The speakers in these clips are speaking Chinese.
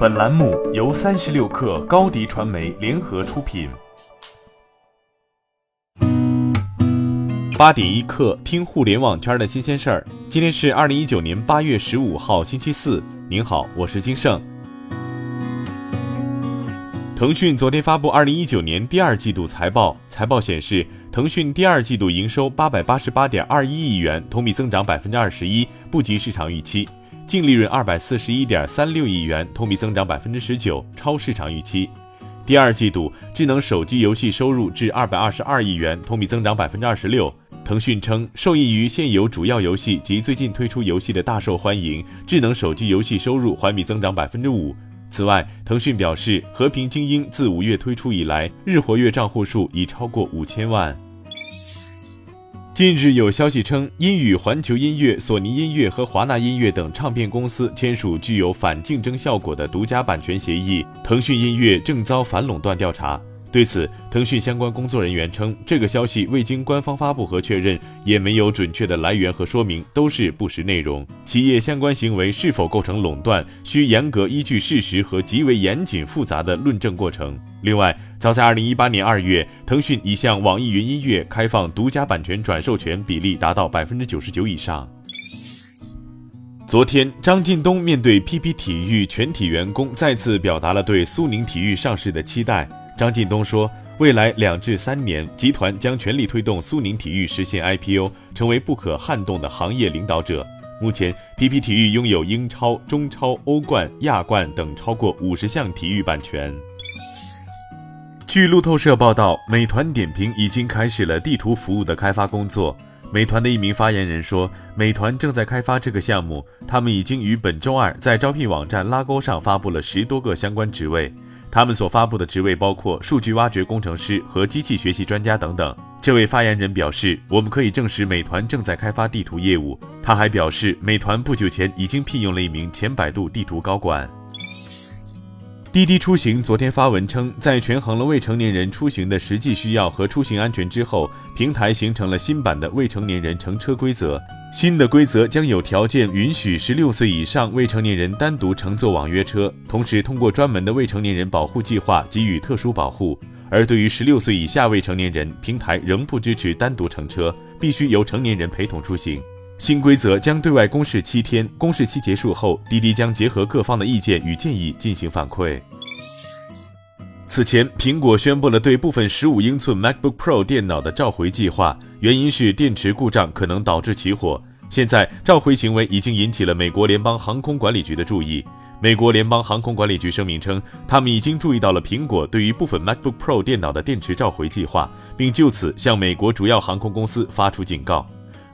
本栏目由三十六氪高低传媒联合出品。八点一刻，听互联网圈的新鲜事儿。今天是二零一九年八月十五号，星期四。您好，我是金盛。腾讯昨天发布二零一九年第二季度财报，财报显示，腾讯第二季度营收八百八十八点二一亿元，同比增长百分之二十一，不及市场预期。净利润二百四十一点三六亿元，同比增长百分之十九，超市场预期。第二季度智能手机游戏收入至二百二十二亿元，同比增长百分之二十六。腾讯称，受益于现有主要游戏及最近推出游戏的大受欢迎，智能手机游戏收入环比增长百分之五。此外，腾讯表示，和平精英自五月推出以来，日活跃账户数已超过五千万。近日有消息称，因与环球音乐、索尼音乐和华纳音乐等唱片公司签署具有反竞争效果的独家版权协议，腾讯音乐正遭反垄断调查。对此，腾讯相关工作人员称，这个消息未经官方发布和确认，也没有准确的来源和说明，都是不实内容。企业相关行为是否构成垄断，需严格依据事实和极为严谨复杂的论证过程。另外，早在二零一八年二月，腾讯已向网易云音乐开放独家版权转授权比例达到百分之九十九以上。昨天，张近东面对 PP 体育全体员工，再次表达了对苏宁体育上市的期待。张近东说，未来两至三年，集团将全力推动苏宁体育实现 IPO，成为不可撼动的行业领导者。目前，PP 体育拥有英超、中超、欧冠、亚冠等超过五十项体育版权。据路透社报道，美团点评已经开始了地图服务的开发工作。美团的一名发言人说，美团正在开发这个项目，他们已经于本周二在招聘网站拉钩上发布了十多个相关职位。他们所发布的职位包括数据挖掘工程师和机器学习专家等等。这位发言人表示：“我们可以证实，美团正在开发地图业务。”他还表示，美团不久前已经聘用了一名前百度地图高管。滴滴出行昨天发文称，在权衡了未成年人出行的实际需要和出行安全之后，平台形成了新版的未成年人乘车规则。新的规则将有条件允许十六岁以上未成年人单独乘坐网约车，同时通过专门的未成年人保护计划给予特殊保护。而对于十六岁以下未成年人，平台仍不支持单独乘车，必须由成年人陪同出行。新规则将对外公示七天，公示期结束后，滴滴将结合各方的意见与建议进行反馈。此前，苹果宣布了对部分十五英寸 MacBook Pro 电脑的召回计划，原因是电池故障可能导致起火。现在，召回行为已经引起了美国联邦航空管理局的注意。美国联邦航空管理局声明称，他们已经注意到了苹果对于部分 MacBook Pro 电脑的电池召回计划，并就此向美国主要航空公司发出警告。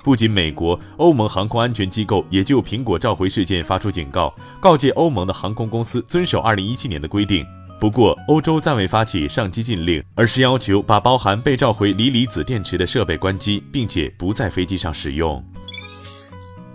不仅美国，欧盟航空安全机构也就苹果召回事件发出警告，告诫欧盟的航空公司遵守2017年的规定。不过，欧洲暂未发起上机禁令，而是要求把包含被召回锂离子电池的设备关机，并且不在飞机上使用。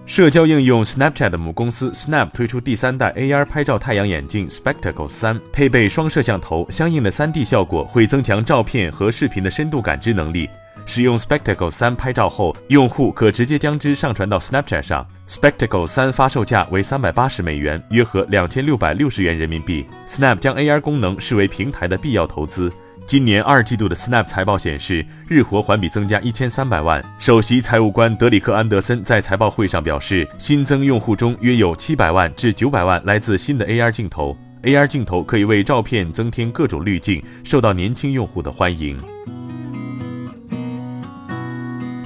社交应用 Snapchat 的母公司 Snap 推出第三代 AR 拍照太阳眼镜 Spectacle 三，配备双摄像头，相应的 3D 效果会增强照片和视频的深度感知能力。使用 Spectacle 三拍照后，用户可直接将之上传到 Snapchat 上。Spectacle 三发售价为三百八十美元，约合两千六百六十元人民币。Snap 将 AR 功能视为平台的必要投资。今年二季度的 Snap 财报显示，日活环比增加一千三百万。首席财务官德里克·安德森在财报会上表示，新增用户中约有七百万至九百万来自新的 AR 镜头。AR 镜头可以为照片增添各种滤镜，受到年轻用户的欢迎。